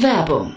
Werbung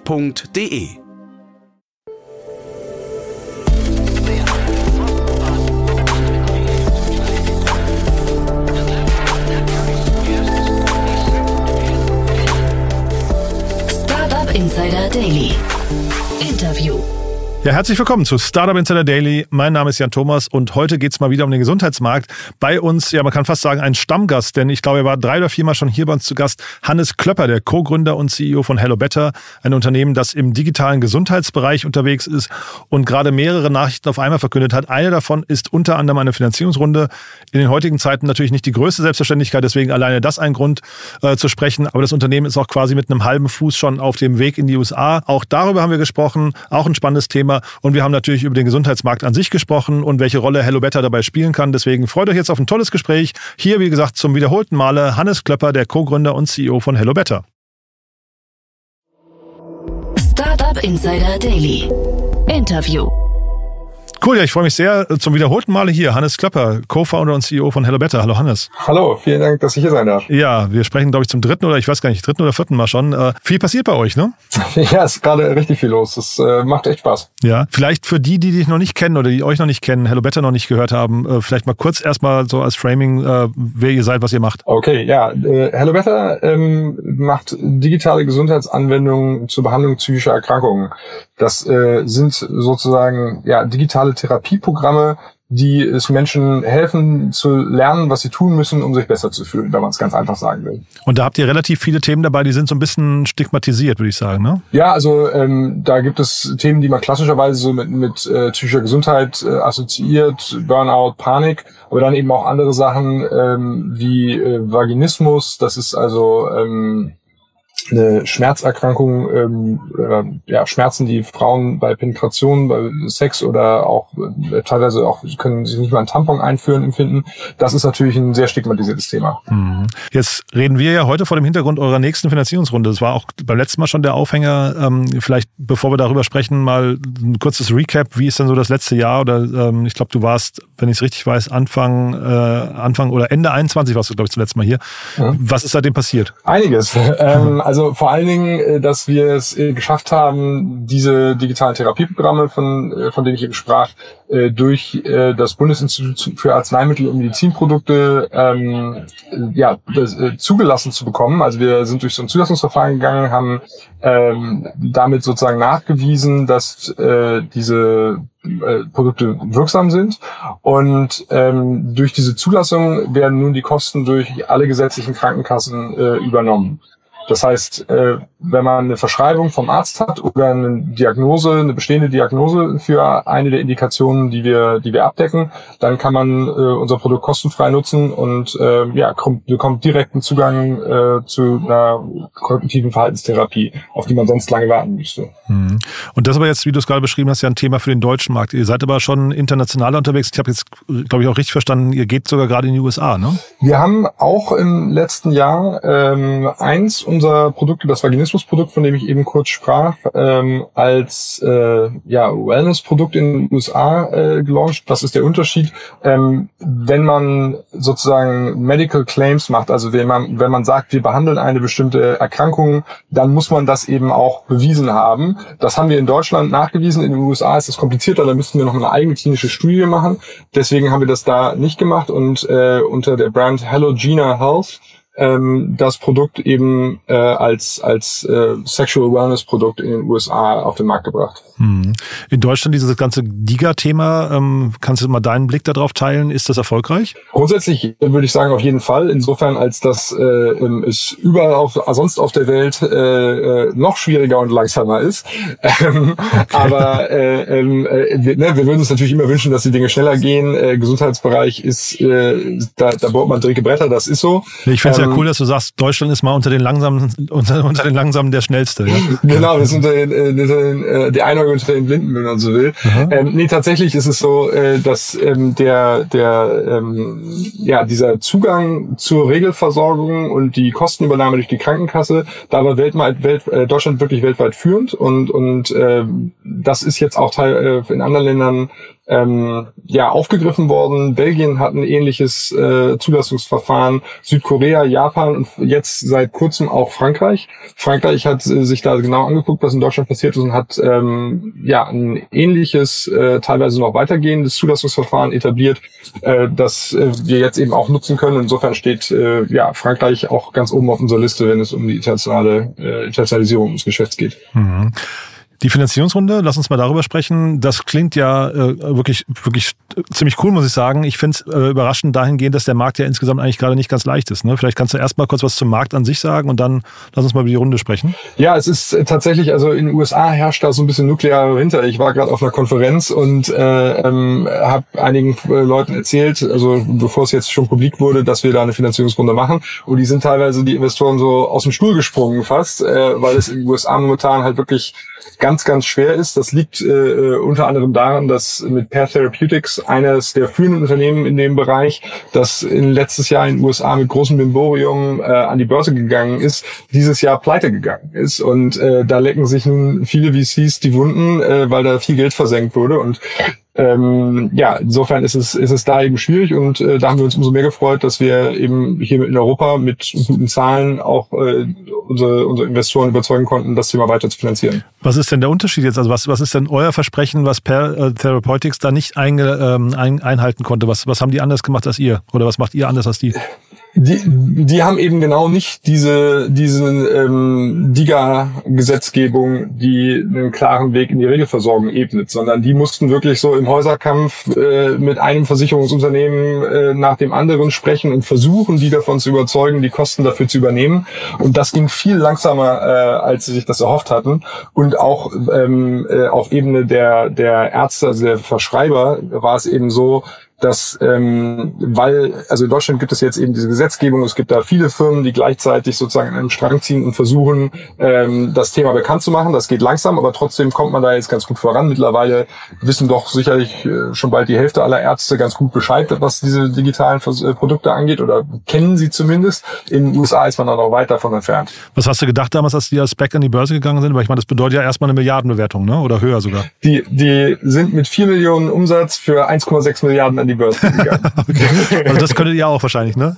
f.de. Insider Daily. Ja, herzlich willkommen zu Startup Insider Daily. Mein Name ist Jan Thomas und heute geht's mal wieder um den Gesundheitsmarkt. Bei uns, ja, man kann fast sagen, ein Stammgast, denn ich glaube, er war drei oder viermal schon hier bei uns zu Gast. Hannes Klöpper, der Co-Gründer und CEO von Hello Better, ein Unternehmen, das im digitalen Gesundheitsbereich unterwegs ist und gerade mehrere Nachrichten auf einmal verkündet hat. Eine davon ist unter anderem eine Finanzierungsrunde. In den heutigen Zeiten natürlich nicht die größte Selbstverständlichkeit, deswegen alleine das ein Grund äh, zu sprechen. Aber das Unternehmen ist auch quasi mit einem halben Fuß schon auf dem Weg in die USA. Auch darüber haben wir gesprochen. Auch ein spannendes Thema. Thema. Und wir haben natürlich über den Gesundheitsmarkt an sich gesprochen und welche Rolle Hello Better dabei spielen kann. Deswegen freut euch jetzt auf ein tolles Gespräch. Hier, wie gesagt, zum wiederholten Male Hannes Klöpper, der Co-Gründer und CEO von Hello Better. Startup Insider Daily. Interview. Cool, ja, ich freue mich sehr. Zum wiederholten Male hier, Hannes Klöpper, Co-Founder und CEO von Hello Better. Hallo Hannes. Hallo, vielen Dank, dass ich hier sein darf. Ja, wir sprechen, glaube ich, zum dritten oder ich weiß gar nicht, dritten oder vierten Mal schon. Äh, viel passiert bei euch, ne? Ja, es ist gerade richtig viel los. Das äh, macht echt Spaß. Ja, vielleicht für die, die dich noch nicht kennen oder die euch noch nicht kennen, Hello Better noch nicht gehört haben, äh, vielleicht mal kurz erstmal so als Framing, äh, wer ihr seid, was ihr macht. Okay, ja, äh, Hello Better ähm, macht digitale Gesundheitsanwendungen zur Behandlung psychischer Erkrankungen. Das äh, sind sozusagen ja digitale Therapieprogramme, die es Menschen helfen zu lernen, was sie tun müssen, um sich besser zu fühlen, wenn man es ganz einfach sagen will. Und da habt ihr relativ viele Themen dabei, die sind so ein bisschen stigmatisiert, würde ich sagen, ne? Ja, also ähm, da gibt es Themen, die man klassischerweise so mit, mit äh, psychischer Gesundheit äh, assoziiert, Burnout, Panik, aber dann eben auch andere Sachen ähm, wie äh, Vaginismus, das ist also ähm, eine Schmerzerkrankung, ähm, äh, ja, Schmerzen, die Frauen bei Penetration, bei Sex oder auch äh, teilweise auch können sich nicht mal einen Tampon einführen empfinden. Das ist natürlich ein sehr stigmatisiertes Thema. Mhm. Jetzt reden wir ja heute vor dem Hintergrund eurer nächsten Finanzierungsrunde. Das war auch beim letzten Mal schon der Aufhänger. Ähm, vielleicht, bevor wir darüber sprechen, mal ein kurzes Recap. Wie ist denn so das letzte Jahr? Oder ähm, ich glaube, du warst, wenn ich es richtig weiß, Anfang, äh, Anfang oder Ende 21 warst du, glaube ich, zuletzt mal hier. Mhm. Was ist seitdem passiert? Einiges. ähm, also vor allen Dingen, äh, dass wir es äh, geschafft haben, diese digitalen Therapieprogramme, von, äh, von denen ich eben sprach, durch das Bundesinstitut für Arzneimittel und Medizinprodukte ähm, ja, zugelassen zu bekommen. Also wir sind durch so ein Zulassungsverfahren gegangen, haben ähm, damit sozusagen nachgewiesen, dass äh, diese äh, Produkte wirksam sind. Und ähm, durch diese Zulassung werden nun die Kosten durch alle gesetzlichen Krankenkassen äh, übernommen. Das heißt, äh, wenn man eine Verschreibung vom Arzt hat oder eine Diagnose, eine bestehende Diagnose für eine der Indikationen, die wir, die wir abdecken, dann kann man äh, unser Produkt kostenfrei nutzen und äh, ja, kommt, bekommt direkten Zugang äh, zu einer kognitiven Verhaltenstherapie, auf die man sonst lange warten müsste. Mhm. Und das aber jetzt, wie du es gerade beschrieben hast, ja ein Thema für den deutschen Markt. Ihr seid aber schon international unterwegs. Ich habe jetzt, glaube ich, auch richtig verstanden, ihr geht sogar gerade in die USA, ne? Wir haben auch im letzten Jahr ähm, eins unserer unser Produkte, das Vaginismus-Produkt, von dem ich eben kurz sprach, ähm, als äh, ja, Wellness-Produkt in den USA äh, gelauncht. Was ist der Unterschied? Ähm, wenn man sozusagen Medical Claims macht, also wenn man, wenn man sagt, wir behandeln eine bestimmte Erkrankung, dann muss man das eben auch bewiesen haben. Das haben wir in Deutschland nachgewiesen. In den USA ist es komplizierter, da müssten wir noch eine eigene klinische Studie machen. Deswegen haben wir das da nicht gemacht und äh, unter der Brand Hello Gina Health ähm, das Produkt eben äh, als, als äh, Sexual Wellness Produkt in den USA auf den Markt gebracht. Hm. In Deutschland dieses ganze Giga-Thema, ähm, kannst du mal deinen Blick darauf teilen? Ist das erfolgreich? Grundsätzlich würde ich sagen auf jeden Fall. Insofern, als das äh, es überall auf, sonst auf der Welt äh, äh, noch schwieriger und langsamer ist. Ähm, okay. Aber äh, ähm, äh, wir, ne, wir würden uns natürlich immer wünschen, dass die Dinge schneller gehen. Äh, Gesundheitsbereich ist, äh, da, da baut man dicke Bretter, das ist so. Ich finde ja ähm, cool, dass du sagst, Deutschland ist mal unter den langsamen, unter, unter den langsamen der schnellste. Ja? Genau, wir sind unter den, äh, unter den, äh, der Einäugige unter den Blinden, wenn man so will. Ähm, nee, tatsächlich ist es so, äh, dass ähm, der, der, ähm, ja, dieser Zugang zur Regelversorgung und die Kostenübernahme durch die Krankenkasse, da war weltweit, Welt, äh, Deutschland wirklich weltweit führend und, und äh, das ist jetzt auch Teil äh, in anderen Ländern ähm, ja, aufgegriffen worden. Belgien hat ein ähnliches äh, Zulassungsverfahren, Südkorea, Japan und jetzt seit kurzem auch Frankreich. Frankreich hat äh, sich da genau angeguckt, was in Deutschland passiert ist und hat ähm, ja ein ähnliches, äh, teilweise noch weitergehendes Zulassungsverfahren etabliert, äh, das äh, wir jetzt eben auch nutzen können. Insofern steht äh, ja Frankreich auch ganz oben auf unserer Liste, wenn es um die internationale äh, Internationalisierung des Geschäfts geht. Mhm. Die Finanzierungsrunde, lass uns mal darüber sprechen. Das klingt ja äh, wirklich, wirklich ziemlich cool, muss ich sagen. Ich finde es äh, überraschend dahingehend, dass der Markt ja insgesamt eigentlich gerade nicht ganz leicht ist. Ne? Vielleicht kannst du erst mal kurz was zum Markt an sich sagen und dann lass uns mal über die Runde sprechen. Ja, es ist äh, tatsächlich, also in den USA herrscht da so ein bisschen nuklearer Winter. Ich war gerade auf einer Konferenz und äh, ähm, habe einigen äh, Leuten erzählt, also bevor es jetzt schon publik wurde, dass wir da eine Finanzierungsrunde machen. Und die sind teilweise die Investoren so aus dem Stuhl gesprungen fast, äh, weil es in den USA momentan halt wirklich ganz, ganz schwer ist. Das liegt äh, äh, unter anderem daran, dass mit Pair Therapeutics eines der führenden Unternehmen in dem Bereich, das in letztes Jahr in den USA mit großem Bimborium äh, an die Börse gegangen ist, dieses Jahr pleite gegangen ist. Und äh, da lecken sich nun viele VCs die Wunden, äh, weil da viel Geld versenkt wurde. Und ähm, ja, insofern ist es, ist es da eben schwierig und äh, da haben wir uns umso mehr gefreut, dass wir eben hier in Europa mit guten Zahlen auch äh, unsere, unsere Investoren überzeugen konnten, das Thema weiter zu finanzieren. Was ist denn der Unterschied jetzt? Also was, was ist denn euer Versprechen, was Per äh, Therapeutics da nicht einge, ähm, ein, einhalten konnte? Was, was haben die anders gemacht als ihr? Oder was macht ihr anders als die? Die, die haben eben genau nicht diese, diese ähm, DIGA-Gesetzgebung, die einen klaren Weg in die Regelversorgung ebnet, sondern die mussten wirklich so im Häuserkampf äh, mit einem Versicherungsunternehmen äh, nach dem anderen sprechen und versuchen, die davon zu überzeugen, die Kosten dafür zu übernehmen. Und das ging viel langsamer, äh, als sie sich das erhofft hatten. Und auch ähm, äh, auf Ebene der, der Ärzte, also der Verschreiber, war es eben so, dass ähm, weil also in Deutschland gibt es jetzt eben diese Gesetzgebung, es gibt da viele Firmen, die gleichzeitig sozusagen an einem Strang ziehen und versuchen, ähm, das Thema bekannt zu machen. Das geht langsam, aber trotzdem kommt man da jetzt ganz gut voran. Mittlerweile wissen doch sicherlich äh, schon bald die Hälfte aller Ärzte ganz gut Bescheid, was diese digitalen äh, Produkte angeht oder kennen sie zumindest. In den USA ist man da noch weit davon entfernt. Was hast du gedacht damals, als die als Back an die Börse gegangen sind? Weil ich meine, das bedeutet ja erstmal eine Milliardenbewertung, ne? Oder höher sogar. Die, die sind mit vier Millionen Umsatz für 1,6 Milliarden an die Börse gegangen. okay. Also das könntet ihr auch wahrscheinlich, ne?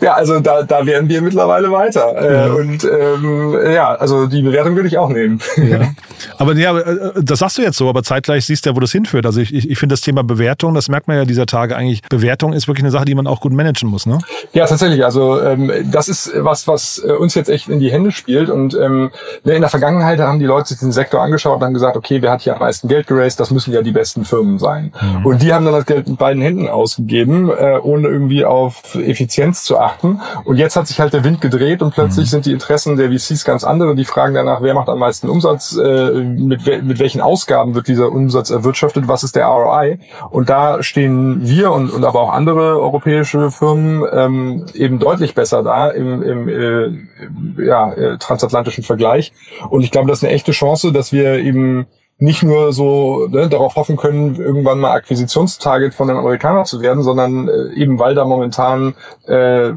Ja, also da, da wären wir mittlerweile weiter. Äh, ja. Und ähm, ja, also die Bewertung würde ich auch nehmen. Ja. Aber ja, äh, das sagst du jetzt so, aber zeitgleich siehst du ja, wo das hinführt. Also ich, ich, ich finde das Thema Bewertung, das merkt man ja dieser Tage eigentlich. Bewertung ist wirklich eine Sache, die man auch gut managen muss, ne? Ja, tatsächlich. Also ähm, das ist was, was äh, uns jetzt echt in die Hände spielt. Und ähm, ne, in der Vergangenheit haben die Leute sich den Sektor angeschaut und haben gesagt, okay, wer hat hier am meisten Geld geraced? Das müssen ja die besten Firmen sein. Mhm. Und die haben dann das Geld mit beiden Händen ausgegeben, äh, ohne irgendwie auf Effizienz zu achten. Und jetzt hat sich halt der Wind gedreht und plötzlich mhm. sind die Interessen der VCs ganz andere. Die fragen danach, wer macht am meisten Umsatz, äh, mit, mit welchen Ausgaben wird dieser Umsatz erwirtschaftet, was ist der ROI. Und da stehen wir und, und aber auch andere europäische Firmen ähm, eben deutlich besser da im, im, äh, ja, äh, transatlantischen Vergleich. Und ich glaube, das ist eine echte Chance, dass wir eben nicht nur so ne, darauf hoffen können, irgendwann mal Akquisitionstarget von den Amerikanern zu werden, sondern äh, eben weil da momentan äh,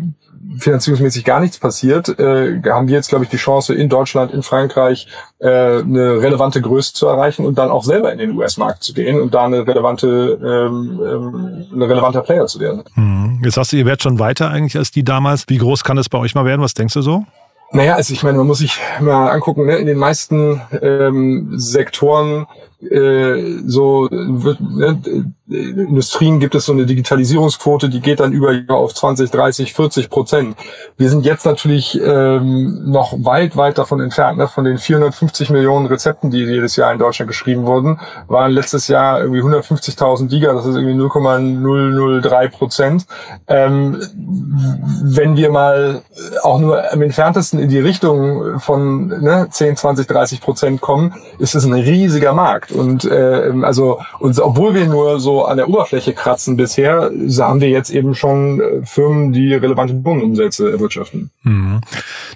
finanzierungsmäßig gar nichts passiert, äh, haben wir jetzt, glaube ich, die Chance in Deutschland, in Frankreich äh, eine relevante Größe zu erreichen und dann auch selber in den US-Markt zu gehen und da eine relevante, ähm, ähm, eine relevanter Player zu werden. Mhm. Jetzt hast du, ihr werdet schon weiter eigentlich als die damals. Wie groß kann es bei euch mal werden? Was denkst du so? Naja, also ich meine, man muss sich mal angucken, ne? in den meisten ähm, Sektoren äh, so wird, ne, Industrien gibt es so eine Digitalisierungsquote, die geht dann über auf 20, 30, 40 Prozent. Wir sind jetzt natürlich ähm, noch weit, weit davon entfernt. Ne? Von den 450 Millionen Rezepten, die jedes Jahr in Deutschland geschrieben wurden, waren letztes Jahr irgendwie 150.000 Giga, das ist irgendwie 0,003 Prozent. Ähm, wenn wir mal auch nur am entferntesten in die Richtung von ne, 10, 20, 30 Prozent kommen, ist es ein riesiger Markt. Und äh, also und obwohl wir nur so an der Oberfläche kratzen bisher, haben wir jetzt eben schon äh, Firmen, die relevante Bodenumsätze erwirtschaften. Mhm.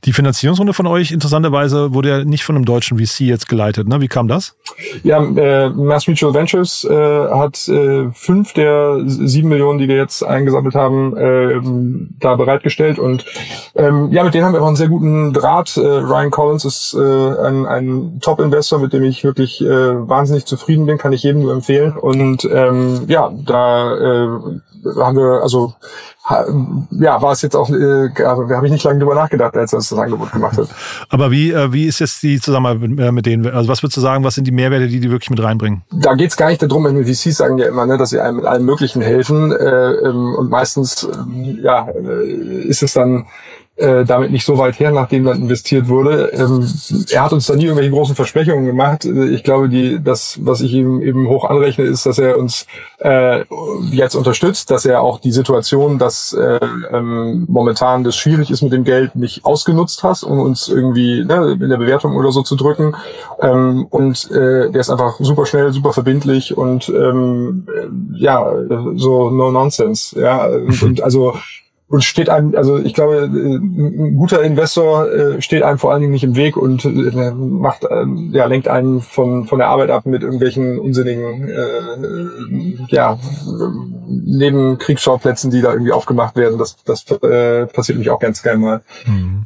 Die Finanzierungsrunde von euch interessanterweise wurde ja nicht von einem deutschen VC jetzt geleitet. Ne? Wie kam das? Ja, äh, Mass Mutual Ventures äh, hat äh, fünf der sieben Millionen, die wir jetzt eingesammelt haben, äh, da bereitgestellt und ähm, ja, mit denen haben wir auch einen sehr guten Draht. Äh, Ryan Collins ist äh, ein, ein Top-Investor, mit dem ich wirklich äh, wahnsinnig zufrieden bin, kann ich jedem nur empfehlen. Und ähm, ja, da äh, haben wir, also ja, war es jetzt auch, äh, also, habe ich nicht lange drüber nachgedacht, als er das Angebot gemacht hat. Aber wie, äh, wie ist jetzt die Zusammenarbeit äh, mit denen? Also was würdest du sagen, was sind die Mehrwerte, die die wirklich mit reinbringen? Da geht es gar nicht darum, wenn VCs sagen ja immer, ne, dass sie einem mit allem Möglichen helfen. Äh, ähm, und meistens äh, ja, ist es dann äh, damit nicht so weit her, nachdem dann investiert wurde. Ähm, er hat uns da nie irgendwelche großen Versprechungen gemacht. Äh, ich glaube, die, das, was ich ihm eben hoch anrechne, ist, dass er uns äh, jetzt unterstützt, dass er auch die Situation, dass äh, ähm, momentan das schwierig ist mit dem Geld, nicht ausgenutzt hat, um uns irgendwie ne, in der Bewertung oder so zu drücken. Ähm, und äh, der ist einfach super schnell, super verbindlich und ähm, ja, so no nonsense. Ja, und, und also und steht einem, also ich glaube, ein guter Investor äh, steht einem vor allen Dingen nicht im Weg und äh, macht, ähm, ja, lenkt einen von, von der Arbeit ab mit irgendwelchen unsinnigen, äh, ja, neben Kriegsschauplätzen, die da irgendwie aufgemacht werden. Das, das äh, passiert mich auch ganz gerne mal. Mhm.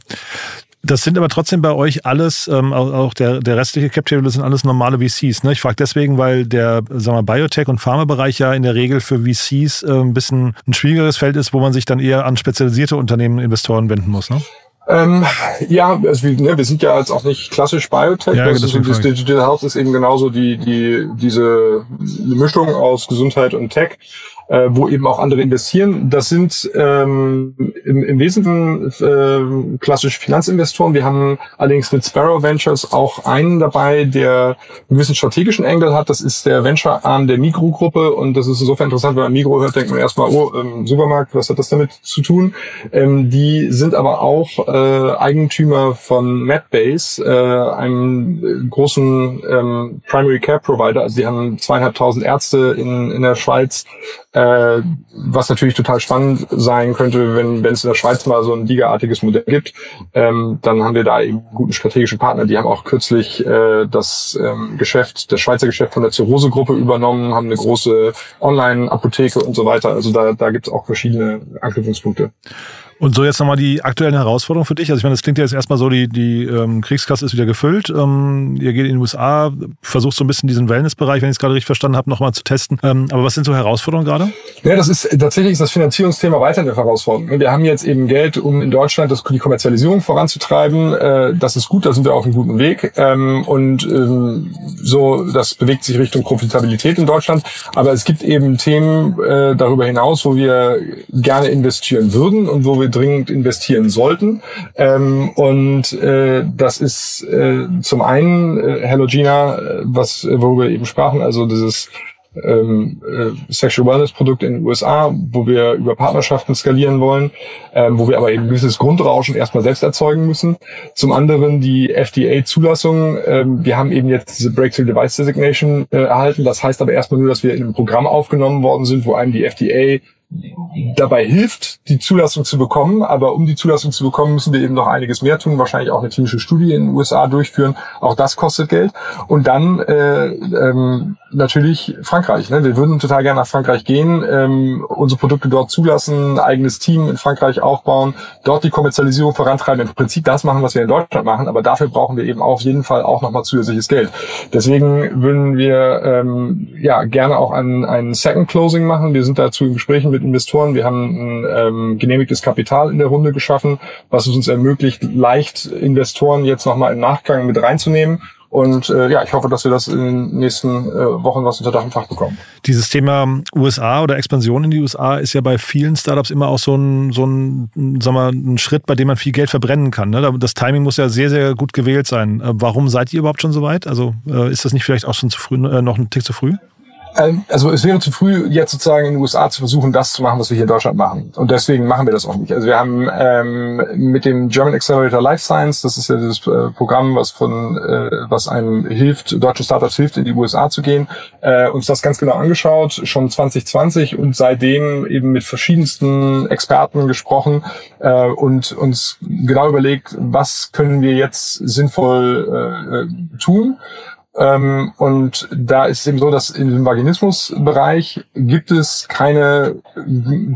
Das sind aber trotzdem bei euch alles, ähm, auch der, der restliche Cap Table sind alles normale VCs. Ne? Ich frage deswegen, weil der sagen wir, Biotech- und Pharmabereich ja in der Regel für VCs äh, ein bisschen ein schwierigeres Feld ist, wo man sich dann eher an spezialisierte Unternehmen, Investoren wenden muss. Ne? Ähm, ja, also wir, ne, wir sind ja jetzt auch nicht klassisch Biotech. Ja, das, ist, das Digital Health ist eben genauso die, die, diese Mischung aus Gesundheit und Tech äh, wo eben auch andere investieren. Das sind ähm, im, im Wesentlichen äh, klassische Finanzinvestoren. Wir haben allerdings mit Sparrow Ventures auch einen dabei, der einen gewissen strategischen Engel hat. Das ist der Venture-Arm der Migro-Gruppe und das ist insofern interessant, wenn man Migro hört, denkt man erstmal, oh, ähm, Supermarkt, was hat das damit zu tun? Ähm, die sind aber auch äh, Eigentümer von MedBase, äh, einem großen ähm, Primary Care Provider. Also die haben zweieinhalbtausend Ärzte in, in der Schweiz, äh, was natürlich total spannend sein könnte, wenn wenn es in der Schweiz mal so ein Liga-artiges Modell gibt, ähm, dann haben wir da eben guten strategischen Partner. Die haben auch kürzlich äh, das ähm, Geschäft, das Schweizer Geschäft von der Zirrhose-Gruppe übernommen, haben eine große Online-Apotheke und so weiter. Also da, da gibt es auch verschiedene Anknüpfungspunkte. Und so jetzt nochmal die aktuellen Herausforderungen für dich. Also ich meine, das klingt ja jetzt erstmal so, die, die ähm, Kriegskasse ist wieder gefüllt. Ähm, ihr geht in die USA, versucht so ein bisschen diesen Wellnessbereich, wenn ich es gerade richtig verstanden habe, nochmal zu testen. Ähm, aber was sind so Herausforderungen gerade? Ja, das ist tatsächlich ist das Finanzierungsthema weiter eine Herausforderung. Wir haben jetzt eben Geld, um in Deutschland das, die Kommerzialisierung voranzutreiben. Äh, das ist gut, da sind wir auf einem guten Weg. Ähm, und ähm, so, das bewegt sich Richtung Profitabilität in Deutschland. Aber es gibt eben Themen äh, darüber hinaus, wo wir gerne investieren würden und wo wir dringend investieren sollten. Ähm, und äh, das ist äh, zum einen äh, Hello Gina, äh, was worüber wir eben sprachen, also dieses ähm, äh, Sexual Wellness Produkt in den USA, wo wir über Partnerschaften skalieren wollen, ähm, wo wir aber eben gewisses Grundrauschen erstmal selbst erzeugen müssen. Zum anderen die FDA-Zulassung. Ähm, wir haben eben jetzt diese Breakthrough Device Designation äh, erhalten. Das heißt aber erstmal nur, dass wir in einem Programm aufgenommen worden sind, wo einem die FDA dabei hilft, die Zulassung zu bekommen. Aber um die Zulassung zu bekommen, müssen wir eben noch einiges mehr tun, wahrscheinlich auch eine klinische Studie in den USA durchführen. Auch das kostet Geld. Und dann äh, ähm, natürlich Frankreich. Ne? Wir würden total gerne nach Frankreich gehen, ähm, unsere Produkte dort zulassen, eigenes Team in Frankreich aufbauen, dort die Kommerzialisierung vorantreiben. Im Prinzip das machen, was wir in Deutschland machen. Aber dafür brauchen wir eben auf jeden Fall auch nochmal zusätzliches Geld. Deswegen würden wir ähm, ja gerne auch ein, ein Second Closing machen. Wir sind dazu in Gesprächen mit mit Investoren. Wir haben ein ähm, genehmigtes Kapital in der Runde geschaffen, was es uns ermöglicht, leicht Investoren jetzt nochmal im Nachgang mit reinzunehmen. Und äh, ja, ich hoffe, dass wir das in den nächsten äh, Wochen was unter Dach und Fach bekommen. Dieses Thema USA oder Expansion in die USA ist ja bei vielen Startups immer auch so ein, so ein, sag mal, ein Schritt, bei dem man viel Geld verbrennen kann. Ne? Das Timing muss ja sehr, sehr gut gewählt sein. Äh, warum seid ihr überhaupt schon so weit? Also äh, ist das nicht vielleicht auch schon zu früh, äh, noch ein Tick zu früh? Ähm, also es wäre zu früh, jetzt sozusagen in den USA zu versuchen, das zu machen, was wir hier in Deutschland machen. Und deswegen machen wir das auch nicht. Also wir haben ähm, mit dem German Accelerator Life Science, das ist ja dieses äh, Programm, was von äh, was einem hilft, deutsche Startups hilft, in die USA zu gehen, äh, uns das ganz genau angeschaut, schon 2020 und seitdem eben mit verschiedensten Experten gesprochen äh, und uns genau überlegt, was können wir jetzt sinnvoll äh, äh tun. Ähm, und da ist es eben so, dass in dem Vaginismusbereich gibt es keine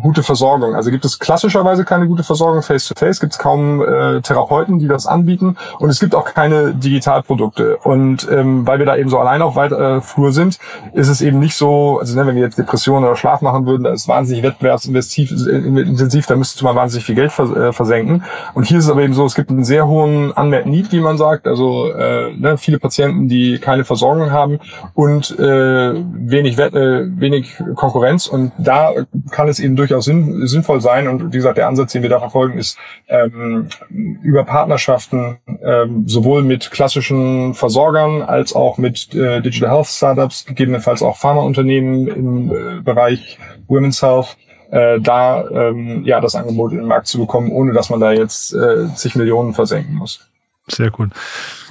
gute Versorgung. Also gibt es klassischerweise keine gute Versorgung face-to-face, gibt es kaum äh, Therapeuten, die das anbieten und es gibt auch keine Digitalprodukte. Und ähm, weil wir da eben so allein auf weiter äh, Flur sind, ist es eben nicht so, also ne, wenn wir jetzt Depressionen oder Schlaf machen würden, da ist wahnsinnig wettbewerbsintensiv, intensiv, da müsstest du mal wahnsinnig viel Geld vers äh, versenken. Und hier ist es aber eben so, es gibt einen sehr hohen Unmet Need, wie man sagt. Also äh, ne, viele Patienten, die keine Versorgung haben und äh, wenig, äh, wenig Konkurrenz. Und da kann es eben durchaus sinn, sinnvoll sein. Und wie gesagt, der Ansatz, den wir da verfolgen, ist ähm, über Partnerschaften ähm, sowohl mit klassischen Versorgern als auch mit äh, Digital Health Startups, gegebenenfalls auch Pharmaunternehmen im äh, Bereich Women's Health, äh, da ähm, ja das Angebot in den Markt zu bekommen, ohne dass man da jetzt äh, zig Millionen versenken muss. Sehr cool.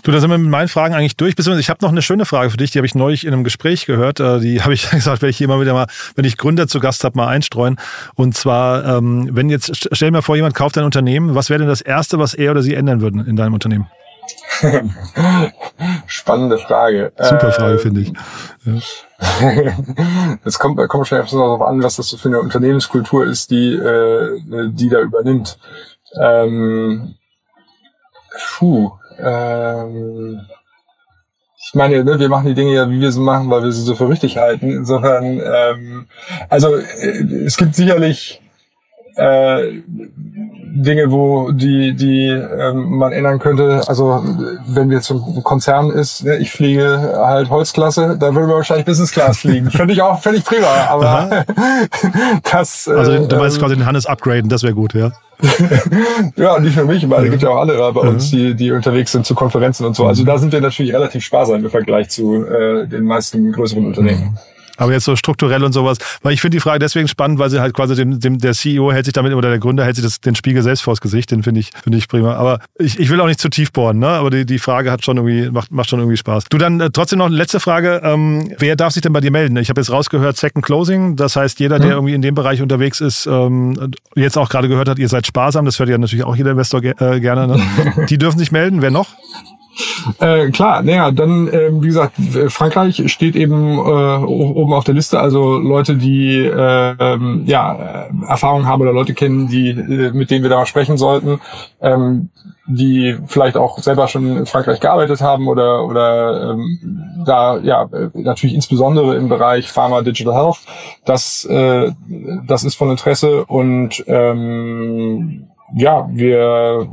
Du, da sind wir mit meinen Fragen eigentlich durch. Ich habe noch eine schöne Frage für dich, die habe ich neulich in einem Gespräch gehört. Äh, die habe ich gesagt, werde ich immer wieder mal, wenn ich Gründer zu Gast habe, mal einstreuen. Und zwar, ähm, wenn jetzt, stell mal vor, jemand kauft dein Unternehmen, was wäre denn das Erste, was er oder sie ändern würden in deinem Unternehmen? Spannende Frage. Super Frage, äh, finde ich. Ja. Es kommt, kommt wahrscheinlich darauf an, was das so für eine Unternehmenskultur ist, die, äh, die da übernimmt. Ähm, puh, ähm, ich meine, ne, wir machen die Dinge ja, wie wir sie machen, weil wir sie so für richtig halten. Insofern, ähm, also äh, es gibt sicherlich äh, Dinge, wo die, die ähm, man ändern könnte. Also wenn wir zum Konzern ist, ne, ich fliege halt Holzklasse, da würden wir wahrscheinlich Business Class fliegen. Finde ich auch völlig prima, aber das. Also äh, du meinst ähm, quasi den Hannes upgraden, das wäre gut, ja. ja, nicht nur mich, weil es gibt ja auch andere bei uns, die, die unterwegs sind zu Konferenzen und so. Also da sind wir natürlich relativ sparsam im Vergleich zu äh, den meisten größeren Unternehmen. Aber jetzt so strukturell und sowas, weil ich finde die Frage deswegen spannend, weil sie halt quasi dem, dem der CEO hält sich damit oder der Gründer hält sich das, den Spiegel selbst vors Gesicht, den finde ich finde ich prima. Aber ich, ich will auch nicht zu tief bohren, ne? Aber die, die Frage hat schon irgendwie macht, macht schon irgendwie Spaß. Du dann äh, trotzdem noch eine letzte Frage: ähm, Wer darf sich denn bei dir melden? Ich habe jetzt rausgehört Second Closing, das heißt jeder, der mhm. irgendwie in dem Bereich unterwegs ist, ähm, jetzt auch gerade gehört hat, ihr seid sparsam, das hört ja natürlich auch jeder Investor ge äh, gerne. Ne? die dürfen sich melden. Wer noch? Äh, klar, naja, dann, äh, wie gesagt, Frankreich steht eben äh, oben auf der Liste, also Leute, die äh, ähm, ja, Erfahrung haben oder Leute kennen, die, äh, mit denen wir da mal sprechen sollten, ähm, die vielleicht auch selber schon in Frankreich gearbeitet haben oder, oder ähm, da ja natürlich insbesondere im Bereich Pharma Digital Health. Das, äh, das ist von Interesse und ähm, ja, wir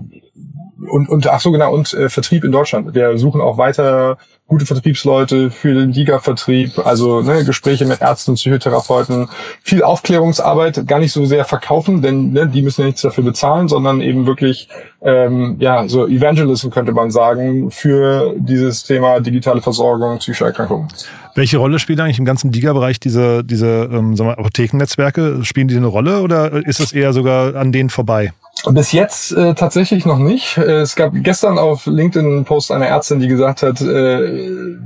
und, und ach so genau, und äh, Vertrieb in Deutschland. Wir suchen auch weiter gute Vertriebsleute für den Liga-Vertrieb, also ne, Gespräche mit Ärzten, Psychotherapeuten, viel Aufklärungsarbeit, gar nicht so sehr verkaufen, denn ne, die müssen ja nichts dafür bezahlen, sondern eben wirklich ähm, ja so Evangelism könnte man sagen für dieses Thema digitale Versorgung, psychische Erkrankungen. Welche Rolle spielen eigentlich im ganzen Liga-Bereich diese, diese ähm, sagen wir, Apothekennetzwerke? Spielen die eine Rolle oder ist es eher sogar an denen vorbei? Bis jetzt äh, tatsächlich noch nicht. Äh, es gab gestern auf LinkedIn einen Post einer Ärztin, die gesagt hat, äh,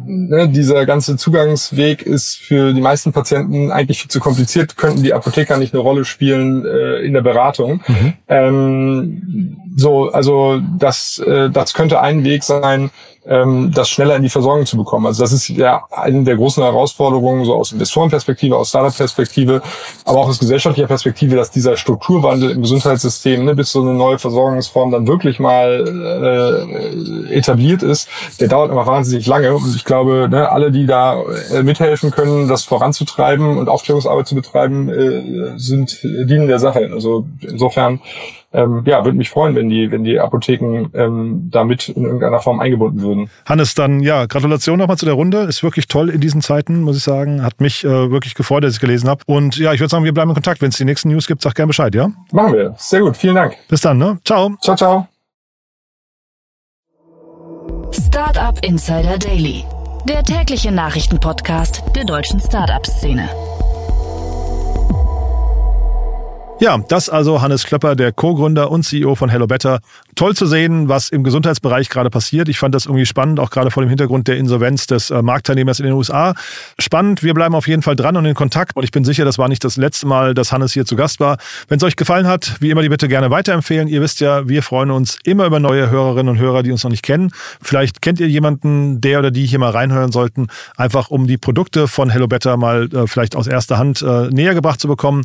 ne, dieser ganze Zugangsweg ist für die meisten Patienten eigentlich viel zu kompliziert, könnten die Apotheker nicht eine Rolle spielen äh, in der Beratung. Mhm. Ähm, so, also das, äh, das könnte ein Weg sein, ähm, das schneller in die Versorgung zu bekommen. Also das ist ja eine der großen Herausforderungen, so aus Investorenperspektive, aus Startup-Perspektive, aber auch aus gesellschaftlicher Perspektive, dass dieser Strukturwandel im Gesundheitssystem, ne, bis so eine neue Versorgungsform dann wirklich mal äh, etabliert ist, der dauert immer wahnsinnig lange. Und ich glaube, ne, alle, die da äh, mithelfen können, das voranzutreiben und Aufklärungsarbeit zu betreiben, äh, sind dienen der Sache. Also insofern ähm, ja, würde mich freuen, wenn die, wenn die Apotheken ähm, damit in irgendeiner Form eingebunden würden. Hannes, dann ja, Gratulation nochmal zu der Runde. Ist wirklich toll in diesen Zeiten, muss ich sagen. Hat mich äh, wirklich gefreut, dass ich gelesen habe. Und ja, ich würde sagen, wir bleiben in Kontakt. Wenn es die nächsten News gibt, sag gerne Bescheid, ja? Machen wir. Sehr gut. Vielen Dank. Bis dann, ne? Ciao. Ciao, ciao. Startup Insider Daily der tägliche Nachrichtenpodcast der deutschen Startup-Szene. Ja, das also Hannes Klöpper, der Co-Gründer und CEO von Hello Better. Toll zu sehen, was im Gesundheitsbereich gerade passiert. Ich fand das irgendwie spannend, auch gerade vor dem Hintergrund der Insolvenz des äh, Marktteilnehmers in den USA. Spannend, wir bleiben auf jeden Fall dran und in Kontakt. Und ich bin sicher, das war nicht das letzte Mal, dass Hannes hier zu Gast war. Wenn es euch gefallen hat, wie immer die bitte gerne weiterempfehlen. Ihr wisst ja, wir freuen uns immer über neue Hörerinnen und Hörer, die uns noch nicht kennen. Vielleicht kennt ihr jemanden, der oder die hier mal reinhören sollten, einfach um die Produkte von Hello Better mal äh, vielleicht aus erster Hand äh, näher gebracht zu bekommen.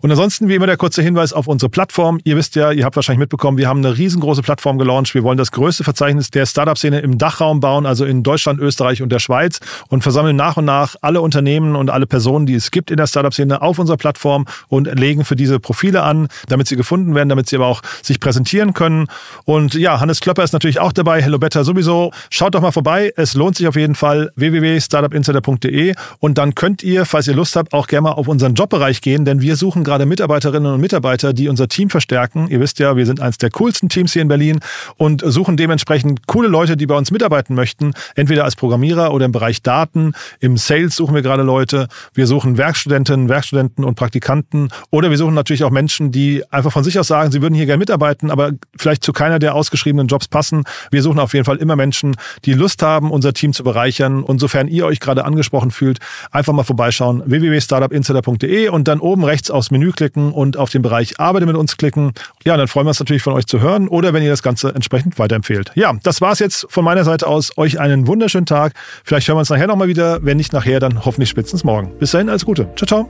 Und ansonsten, wie immer, der kurze Hinweis auf unsere Plattform. Ihr wisst ja, ihr habt wahrscheinlich mitbekommen, wir haben eine riesengroße Plattform gelauncht. Wir wollen das größte Verzeichnis der Startup-Szene im Dachraum bauen, also in Deutschland, Österreich und der Schweiz und versammeln nach und nach alle Unternehmen und alle Personen, die es gibt in der Startup-Szene auf unserer Plattform und legen für diese Profile an, damit sie gefunden werden, damit sie aber auch sich präsentieren können. Und ja, Hannes Klöpper ist natürlich auch dabei, Hello Better sowieso. Schaut doch mal vorbei, es lohnt sich auf jeden Fall www.startupinsider.de und dann könnt ihr, falls ihr Lust habt, auch gerne mal auf unseren Jobbereich gehen, denn wir suchen gerade Mitarbeiterinnen und Mitarbeiter, die unser Team verstärken. Ihr wisst ja, wir sind eines der coolsten Teams hier in Berlin und suchen dementsprechend coole Leute, die bei uns mitarbeiten möchten, entweder als Programmierer oder im Bereich Daten. Im Sales suchen wir gerade Leute. Wir suchen Werkstudentinnen, Werkstudenten und Praktikanten oder wir suchen natürlich auch Menschen, die einfach von sich aus sagen, sie würden hier gerne mitarbeiten, aber vielleicht zu keiner der ausgeschriebenen Jobs passen. Wir suchen auf jeden Fall immer Menschen, die Lust haben, unser Team zu bereichern. Und sofern ihr euch gerade angesprochen fühlt, einfach mal vorbeischauen www.startupinsider.de und dann oben rechts aufs Menü klicken und auf den Bereich Arbeite mit uns klicken. Ja, dann freuen wir uns natürlich von euch zu hören oder wenn ihr das Ganze entsprechend weiterempfehlt. Ja, das war's jetzt von meiner Seite aus. Euch einen wunderschönen Tag. Vielleicht hören wir uns nachher nochmal wieder. Wenn nicht nachher, dann hoffentlich spätestens morgen. Bis dahin, alles Gute. Ciao, ciao.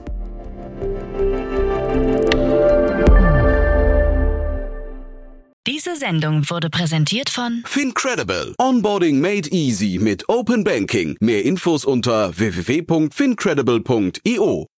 Diese Sendung wurde präsentiert von Fincredible. Onboarding made easy mit Open Banking. Mehr Infos unter www.fincredible.io.